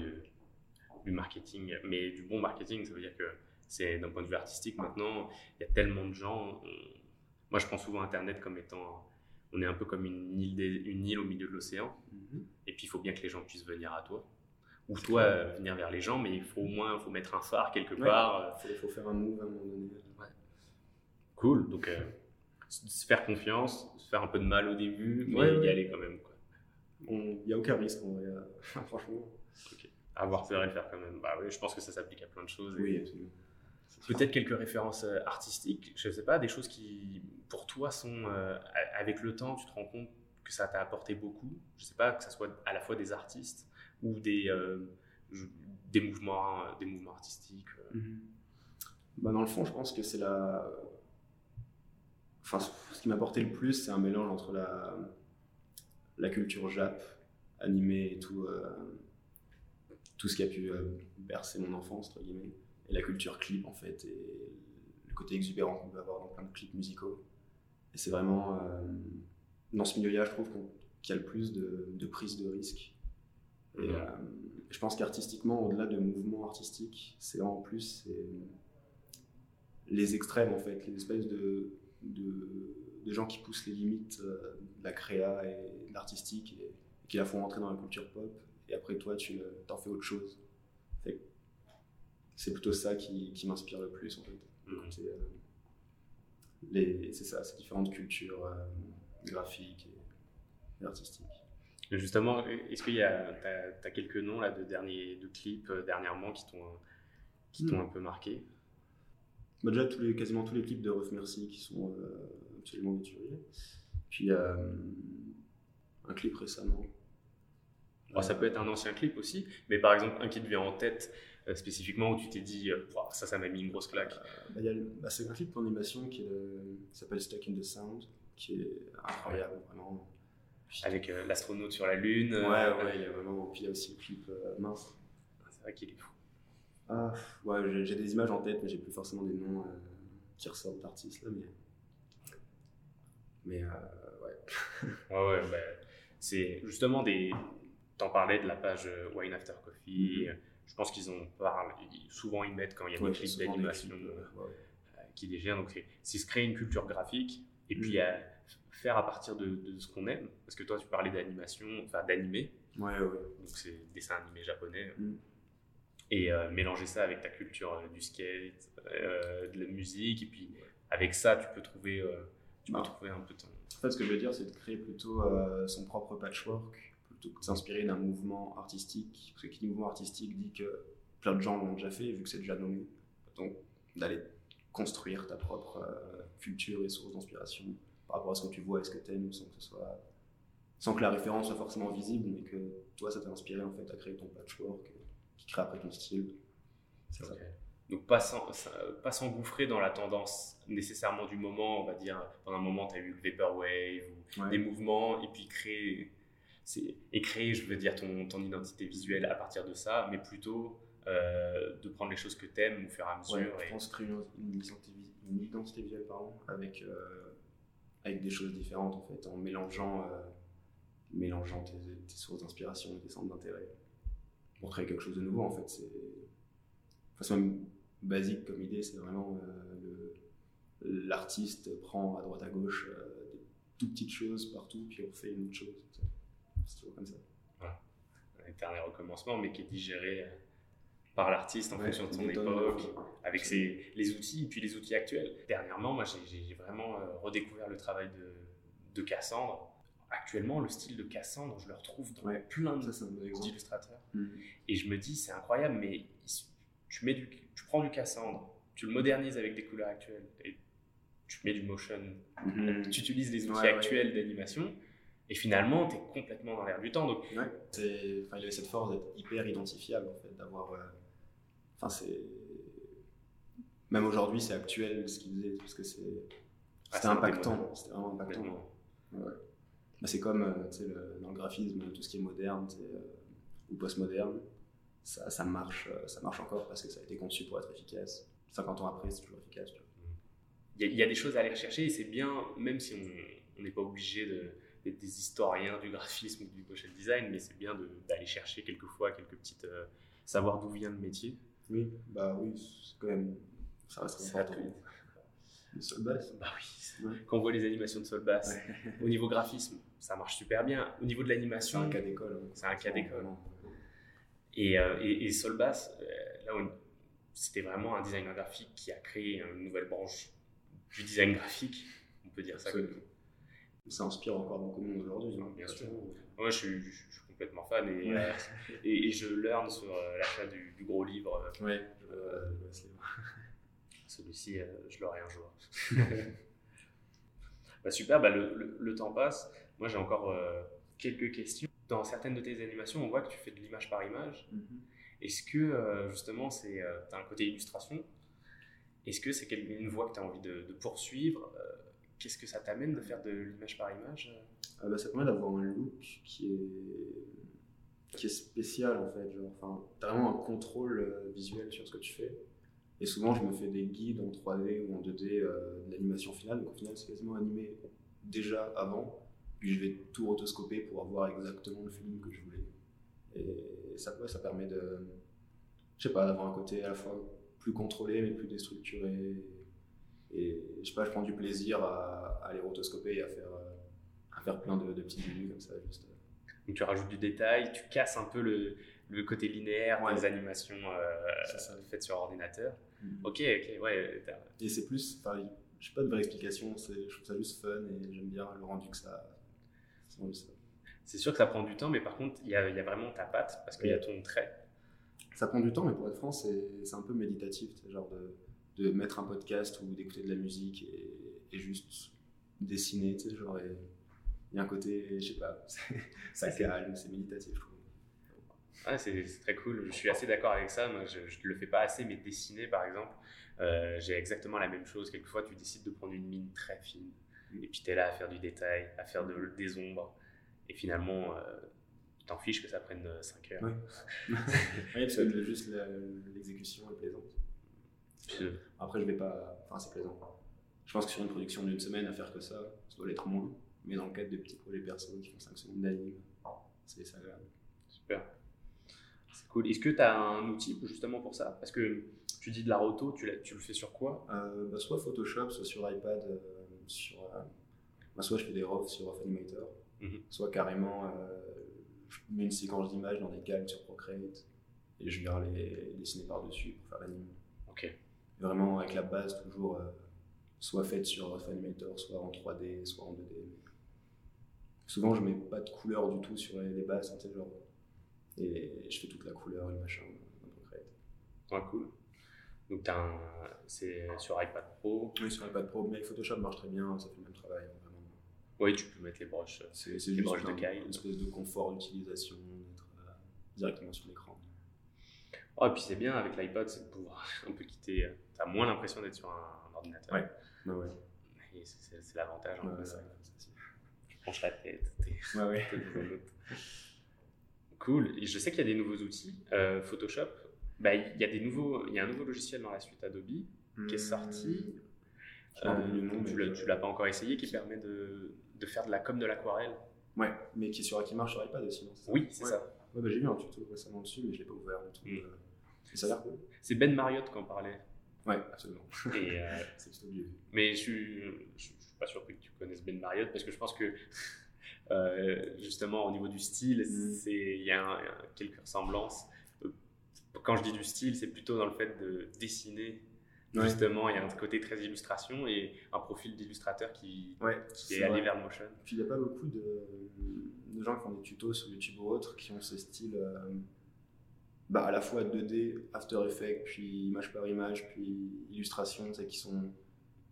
du marketing, mais du bon marketing, ça veut dire que c'est d'un point de vue artistique maintenant, il y a tellement de gens. Moi, je prends souvent Internet comme étant, on est un peu comme une île, une île au milieu de l'océan, mhm. et puis il faut bien que les gens puissent venir à toi ou toi euh, venir vers les gens, mais il faut au moins faut mettre un phare quelque part. Il faut, faire un move à un moment donné. Cool, donc euh, se faire confiance, se faire un peu de mal au début, mais y aller quand même. Il n'y a aucun risque franchement. Avoir peur et le faire quand même. Bah oui, je pense que ça s'applique à plein de choses. Oui, absolument. Peut-être quelques références euh, artistiques, je ne sais pas, des choses qui, pour toi, sont, avec le temps, tu te rends compte que ça t'a apporté beaucoup. Je ne sais pas, que ce soit à la fois des artistes, ou des, euh, des, mouvements, des mouvements artistiques euh. mhm. bah Dans le fond, je pense que c'est la. Enfin, ce qui m'a apporté le plus, c'est un mélange entre la, la culture jap, animée et tout, euh, tout ce qui a pu bercer mon enfance, entre guillemets, et la culture clip, en fait, et le côté exubérant qu'on peut avoir dans plein de clips musicaux. Et c'est vraiment. dans ce milieu-là, je trouve qu'il y a le plus de, de prise de risque et euh, je pense qu'artistiquement, au-delà de mouvements artistiques, c'est en plus les extrêmes, en fait, les espèces de, de, gens qui poussent les limites euh, de la créa et de l'artistique et, qui la font rentrer dans la culture pop. Et après, toi, tu t'en fais autre chose. C'est plutôt ça qui, qui m'inspire le plus, en fait. Mmh. Euh, c'est ça, ces différentes cultures graphiques et artistiques. Justement, est-ce qu'il y a as, quelques noms là, de, derniers, de clips euh, dernièrement qui t'ont qui t'ont hmm. un peu marqué? Bah Déjà, tous les, quasiment tous les clips de Ruff Merci qui sont euh, absolument déturiers. Puis euh, un clip récemment. ça peut être un ancien clip aussi, mais par exemple, un qui te vient en tête spécifiquement où tu t'es dit, ça, ça m'a mis une grosse claque bah, bah, C'est un clip d'animation qui, s'appelle Stuck in the Sound, qui est incroyable, vraiment avec euh, l'astronaute sur la Lune. Ouais, euh, ouais, il y a vraiment. Puis il y a aussi le clip euh, mince. C'est vrai qu'il est fou. Ah, ouais, j'ai des images en tête, mais j'ai plus forcément des noms qui ressortent d'artistes là, mais. Mais ouais. ouais, ouais, bah, c'est justement des. T'en parlais de la page Wine After Coffee. Je pense qu'ils en parlent. Souvent, ils mettent quand il y a des clips d'animation qui dégèrent. Donc, c'est se créer une culture graphique. Et puis, a faire à partir de, ce qu'on aime. Parce que toi, tu parlais d'animation, enfin d'animé. Ouais, ouais. Donc, c'est dessin animé japonais. Mm. Et euh, mélanger ça avec ta culture euh, du skate, euh, de la musique. Et puis, avec ça, tu peux trouver, tu peux trouver un peu ton. En fait, ce que je veux dire, c'est de créer plutôt son propre patchwork plutôt que de s'inspirer d'un mouvement artistique. Parce que qui dit mouvement artistique dit que plein de gens l'ont déjà fait, vu que c'est déjà nommé. Donc, d'aller construire ta propre culture et source d'inspiration par rapport à ce que tu vois et ce que tu aimes, sans que ce soit sans que la référence soit forcément visible, mais que toi, ça t'a inspiré en fait à créer ton patchwork qui crée après ton style. C'est ça. Donc pas s'engouffrer dans la tendance nécessairement du moment, on va dire, pendant un moment tu as eu le Vaporwave ou des mouvements, et puis créer, et créer, je veux dire, ton, ton, identité visuelle à partir de ça, mais plutôt euh, de prendre les choses que tu aimes au fur et à mesure. Ouais, je pense créer une, une, identité, visuelle pardon, avec euh, avec des choses différentes en fait, en mélangeant, euh, mélangeant tes, sources d'inspiration et tes centres d'intérêt pour créer quelque chose de nouveau en fait. C'est enfin, même basique comme idée, c'est vraiment l'artiste prend à droite à gauche des toutes petites choses partout, puis on fait une autre chose. C'est toujours comme ça. Voilà. Un éternel recommencement, mais qui est digéré par l'artiste en fonction de son époque, avec ses, les outils et puis les outils actuels. Dernièrement, moi, j'ai vraiment euh, redécouvert le travail de, de, Cassandre. Actuellement, le style de Cassandre, je le retrouve dans plein d'illustrateurs. Mm. Et je me dis, c'est incroyable, mais tu, mets du, tu prends du Cassandre, tu le modernises avec des couleurs actuelles, et tu mets du motion, mm-hmm. tu utilises les outils actuels d'animation, et finalement, tu es complètement dans l'air du temps. Donc... Ouais, il y avait cette force d'être hyper identifiable, en fait, d'avoir euh, Enfin, c'est. Même aujourd'hui, c'est actuel ce qu'il faisait, parce que c'est. Ah, c'était impactant. C'était vraiment impactant. Ouais. Bah, c'est comme euh, le, dans le graphisme, tout ce qui est moderne euh, ou postmoderne, ça, ça, marche, euh, ça marche encore parce que ça a été conçu pour être efficace. 50 ans après, c'est toujours efficace. Il y, a, des choses à aller rechercher et c'est bien, même si on n'est pas obligé d'être des historiens du graphisme ou du motion design, mais c'est bien d'aller chercher quelquefois quelques petites savoir d'où vient le métier. Oui, bah oui, c'est quand même. Ça reste important. Le sol basse. Bah oui, Ouais. quand on voit les animations de sol basse, au niveau graphisme, ça marche super bien. Au niveau de C'est l'animation, un cas d'école. hein. C'est un cas d'école. Et, euh, et, et Sol Bass, euh, là, on- c'était vraiment un designer graphique qui a créé une nouvelle branche du design graphique, on peut dire ça comme. Ça inspire encore beaucoup de monde aujourd'hui. hein. Bien sûr. Moi, je suis, je suis complètement fan et, euh, et, et je learn sur euh, l'achat du, du gros livre. euh, Ouais, livre. Celui-ci, euh, je l'aurai un jour. Bah, super, bah, le, le- le temps passe. Moi, j'ai encore euh, quelques questions. Dans certaines de tes animations, on voit que tu fais de l'image par image. Est-ce que euh, justement, c'est, tu as un côté illustration? Est-ce que c'est une voie que tu as envie de, de poursuivre? Euh, Qu'est-ce que ça t'amène de faire de l'image par image Ah bah, ça permet d'avoir un look qui est, qui est spécial en fait. Genre, enfin, t'as vraiment un contrôle euh, visuel sur ce que tu fais. Et souvent, je me fais des guides en 3D ou en 2D euh, de l'animation finale. Donc au final, c'est quasiment animé déjà avant. Puis je vais tout rotoscoper pour avoir exactement le feeling que je voulais. Et ça, ouais, ça permet de, je sais pas, d'avoir un côté à la fois plus contrôlé mais plus déstructuré. Et je sais pas, je prends du plaisir à, à les rotoscoper et à faire, euh, à faire plein de, de petits menus comme ça. Juste. euh. Donc tu rajoutes du détail, tu casses un peu le, le côté linéaire Ouais. des animations euh, faites sur ordinateur. Mm. Ok, ok, ouais. Et c'est plus, enfin, je sais pas de vraie explication, c'est- je trouve ça juste fun et j'aime bien le rendu que ça. c'est sûr que ça prend du temps, mais par contre, il y a, y a vraiment ta patte parce qu'il y a ton trait. Ça prend du temps, mais pour être franc, c'est c'est un peu méditatif, genre de, de mettre un podcast ou d'écouter de la musique et, et juste dessiner, tu sais, genre, il y a un côté, je sais pas, c'est- ça calme, c'est méditatif, je trouve. Ah, c'est très cool. Je suis assez d'accord avec ça. Moi, je ne le fais pas assez, mais dessiner, par exemple, euh, j'ai exactement la même chose. Quelquefois, tu décides de prendre une mine très fine, et puis tu es là à faire du détail, à faire de, des ombres, et finalement, euh, tu t'en fiches que ça prenne 5 heures. Ouais. Oui, parce que juste l'exécution est plaisante. Après, je vais pas. Enfin, c'est plaisant. Je pense que sur une production d'une semaine, à faire que ça, ça doit l'être moins. Mais dans le cadre des petits projets perso qui font 5 secondes d'anime, c'est agréable. Super. C'est cool. Est-ce que tu as un outil justement pour ça? Parce que tu dis de la roto, tu, le fais sur quoi? Euh, bah, soit Photoshop, soit sur iPad, euh, sur, euh, bah, soit je fais des RAW sur Rough Animator, Mhm. soit carrément euh, je mets une séquence d'images dans des calques sur Procreate et je viens les, les dessiner par-dessus pour faire l'anime. Ok. Vraiment avec la base toujours euh, soit faite sur Rough Animator, soit en 3D, soit en 2D. Souvent je mets pas de couleur du tout sur les, les bases, sais, genre, et je fais toute la couleur et le machin Procreate. Ouais, cool. Donc, c'est sur iPad Pro. Oui, sur iPad Pro, mais Photoshop marche très bien, ça fait le même travail. hein, Vraiment. Oui, tu peux mettre les broches. C'est juste broches de un- Kyle. une espèce de confort d'utilisation, d'être euh, directement sur l'écran. Oh, et puis c'est bien avec l'iPod, c'est de pouvoir un peu quitter. euh, T'as moins l'impression d'être sur un, un ordinateur. Ouais. Et c'est- l'avantage. un Ouais, Tu penches la tête. t'es- ouais. Cool. Et je sais qu'il y a des nouveaux outils. Euh, Photoshop, bah, il y a des nouveaux, il y a un nouveau logiciel dans la suite Adobe qui est sorti. Je Euh, tu mais l'as- je- tu pas encore essayé, qui permet de, de faire de la com de l'aquarelle. Ouais, mais qui, sur, qui marche sur iPad aussi, non c'est ça? Oui, c'est Ouais. ça. Ouais, bah, j'ai vu un tuto récemment dessus, mais je l'ai pas ouvert du tout. Mm. euh, C'est Ben Marriott qui en parlait. Ouais, absolument. Et, euh, c'est plutôt vieux. Mais je suis, je, suis pas surpris que tu connaisses Ben Marriott parce que je pense que euh, justement au niveau du style, Mm. c'est il y a un- un- quelques ressemblances. Euh, Quand je dis du style, c'est plutôt dans le fait de dessiner. Ouais. Justement, il y a un côté très illustration et un profil d'illustrateur qui, Ouais, qui c'est est allé vers le motion. Puis il n'y a pas beaucoup de, de gens qui font des tutos sur YouTube ou autres qui ont ce style euh, bah, à la fois 2D, After Effects, puis image par image, puis illustration, qui sont,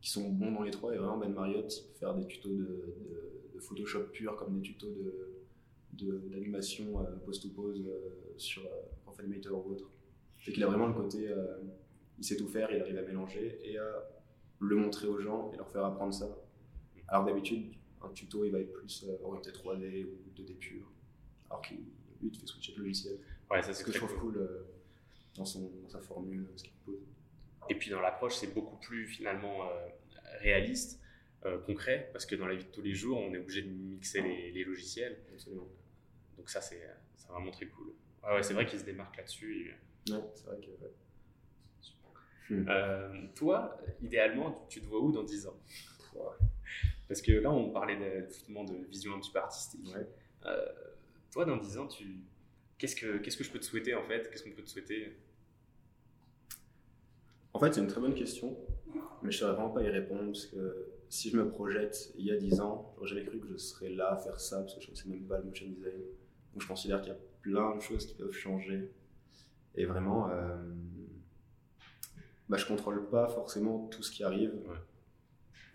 qui sont bons dans les trois. Et vraiment, Ben Marriott, faire des tutos de, Photoshop pur comme des tutos de, de- d'animation euh, pose-to-pose euh, sur euh, Animator ou autre. C'est qu'il a vraiment le côté, euh, il sait tout faire, il arrive à mélanger et à le montrer aux gens et leur faire apprendre ça. Alors d'habitude, un tuto il va être plus euh, orienté 3D ou 2D pur, alors qu'il lui te fait switcher de logiciel. Ouais, ça C'est ce que je trouve cool. cool euh, dans, son, dans sa formule, euh, ce qu'il propose. Et puis dans l'approche, c'est beaucoup plus finalement euh, réaliste, concret, parce que dans la vie de tous les jours, on est obligé de mixer les, les logiciels. Absolument. Donc ça, c'est vraiment très cool. ouais, c'est vrai qu'il se démarque là-dessus. Ouais, c'est vrai que. Hmm. toi, idéalement, tu te vois où dans 10 ans? Parce que là, on parlait de, justement de vision un petit peu artistique. toi, dans 10 ans, tu... qu'est-ce, que, qu'est-ce que je peux te souhaiter en fait? Qu'est-ce qu'on peut te souhaiter? En fait, c'est une très bonne question, mais je ne saurais vraiment pas y répondre parce que si je me projette il y a 10 ans, jamais cru que je serais là à faire ça parce que je ne connaissais même pas le motion design. Donc je considère qu'il y a plein de choses qui peuvent changer. Et vraiment, euh, bah, je contrôle pas forcément tout ce qui arrive.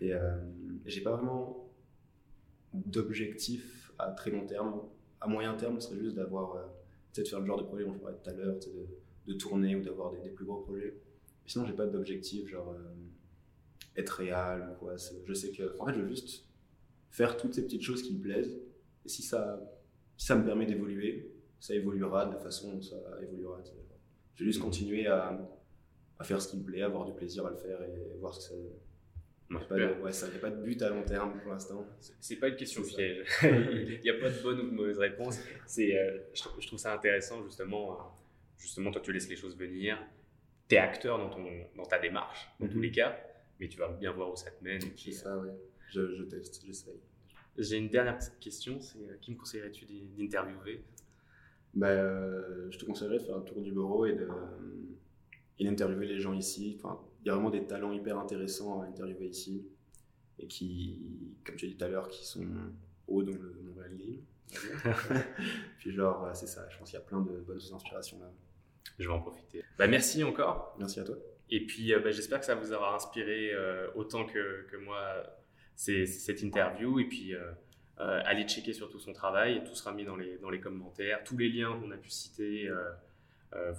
Et euh, j'ai pas vraiment d'objectif à très long terme. À moyen terme, ce serait juste d'avoir, euh, de faire le genre de projet dont je parlais tout à l'heure, de, de, tourner ou d'avoir des, plus gros projets. sinon, j'ai pas d'objectif, genre euh, être réel ou quoi. Je sais que, en fait, je veux juste faire toutes ces petites choses qui me plaisent. Et si ça, si ça me permet d'évoluer, ça évoluera de la façon dont ça évoluera. Je vais juste continuer à, à, faire ce qui me plaît, avoir du plaisir à le faire et voir ce que ça. Il n'y a, pas de but à long terme pour l'instant. C'est pas une question piège. Il n'y a pas de bonne ou de mauvaise réponse. C'est, euh, je, trouve ça intéressant justement. Euh, justement, toi, tu laisses les choses venir. Tu es acteur dans, ton, dans ta démarche, dans tous mmh. les cas, mais tu vas bien voir où ça te mène. C'est ça, oui. Je, je teste, j'essaye. J'ai une dernière petite question, c'est euh, qui me conseillerais-tu d'interviewer? Bah, euh, Je te conseillerais de faire un tour du bureau et d'interviewer les gens ici. Enfin, y a vraiment des talents hyper intéressants à interviewer ici et qui, comme tu as dit tout à l'heure, qui sont hauts dans le Montréal Game. Puis genre, c'est ça, je pense qu'il y a plein de bonnes inspirations là. Je vais en profiter. Bah, merci encore. Merci à toi. Et puis, euh, bah, j'espère que ça vous aura inspiré autant que, que moi cette interview. Et puis, euh, euh, allez checker surtout son travail. Tout sera mis dans les, dans les commentaires. Tous les liens qu'on a pu citer euh,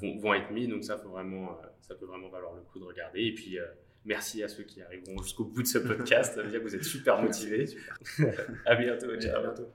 vont, vont, être mis. Donc, ça, faut vraiment, ça peut vraiment valoir le coup de regarder. Et puis, merci à ceux qui arriveront jusqu'au bout de ce podcast. Ça veut dire que vous êtes super motivés. à bientôt. À bientôt.